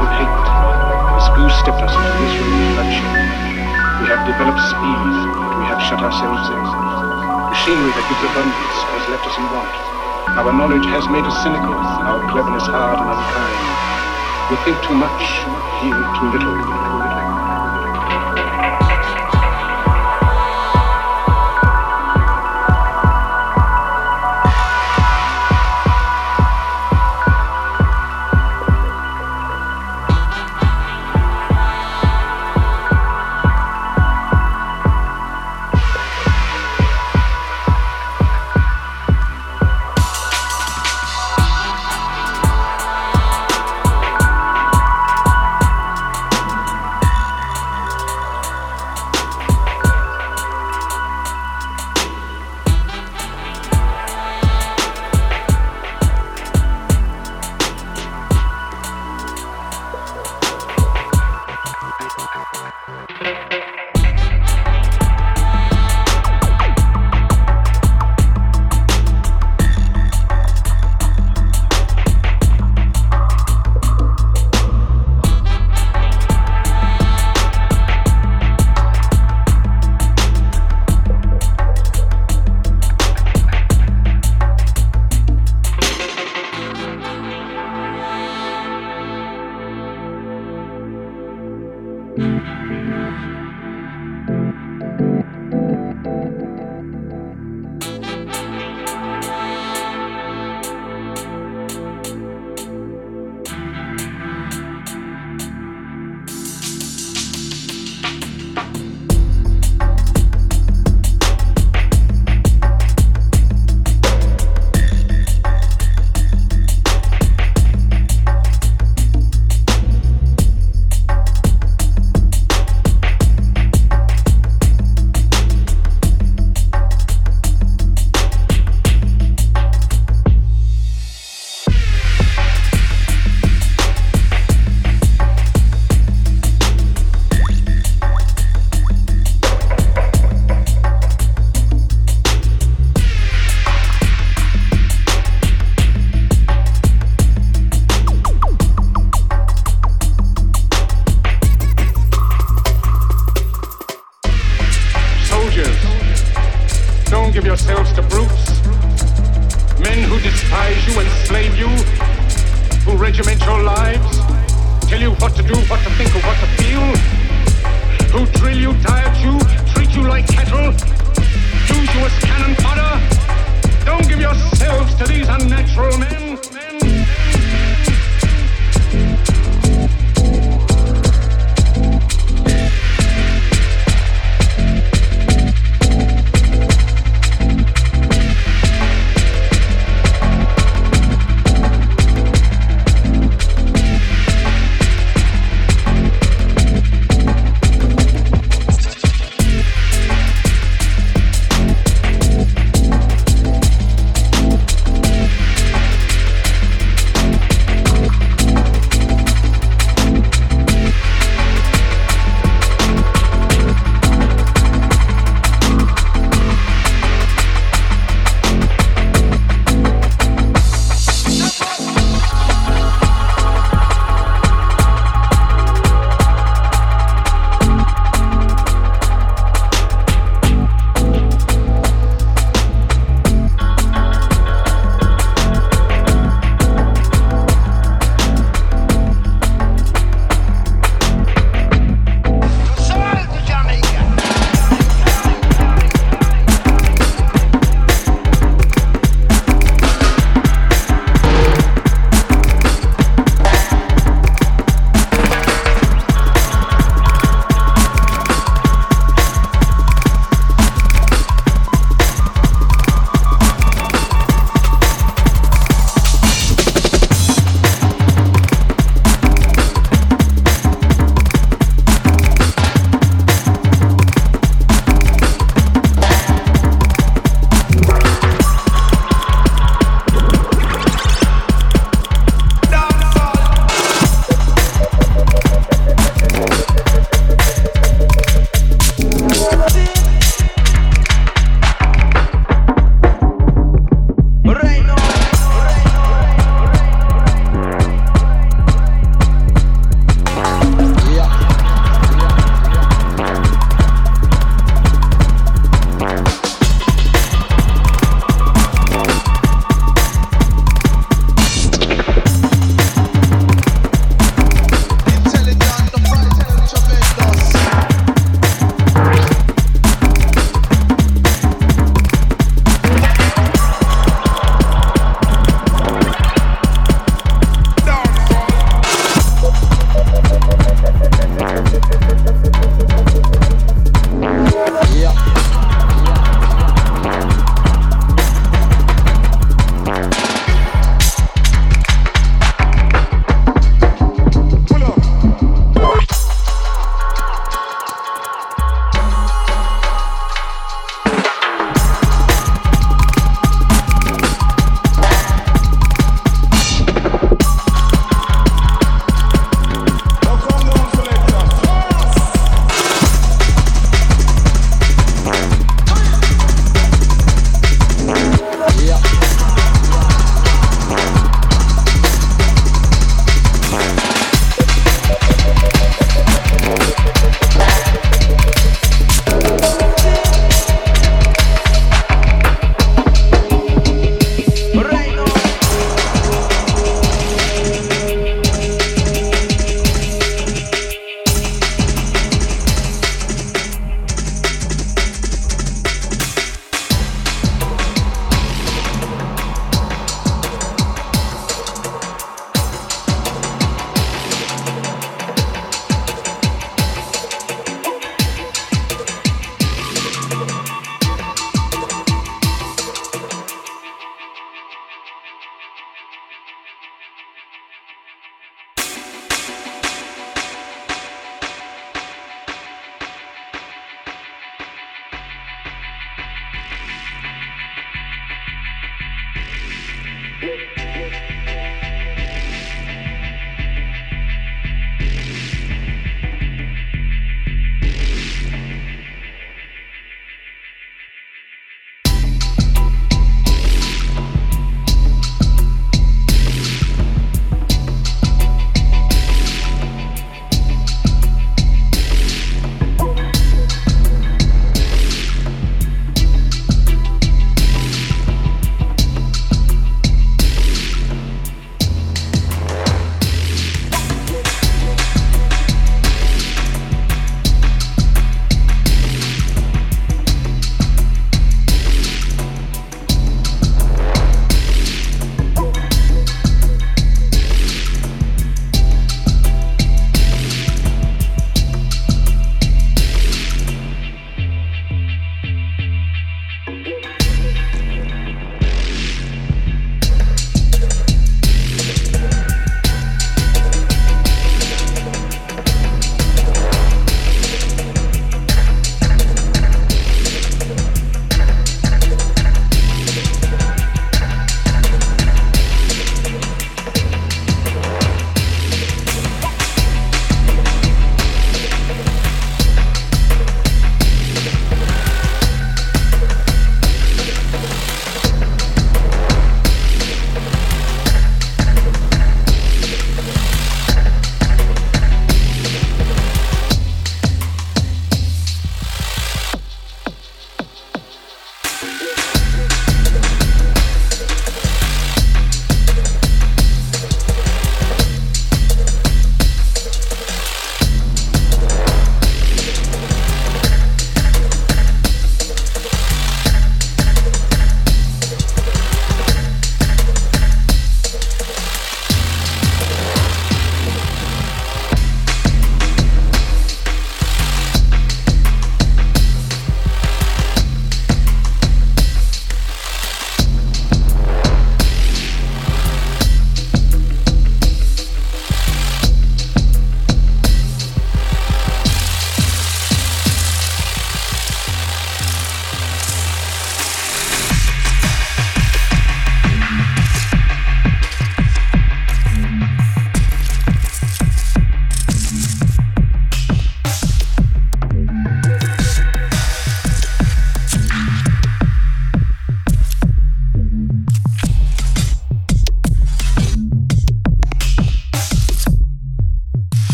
with hate. The Goose stepped us into this room of bloodshed. We have developed speed, but we have shut ourselves in. Machinery that gives abundance has left us in want. Our knowledge has made us cynical, our cleverness hard and unkind. We think too much, feel too little.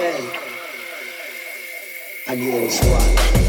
I need a swap.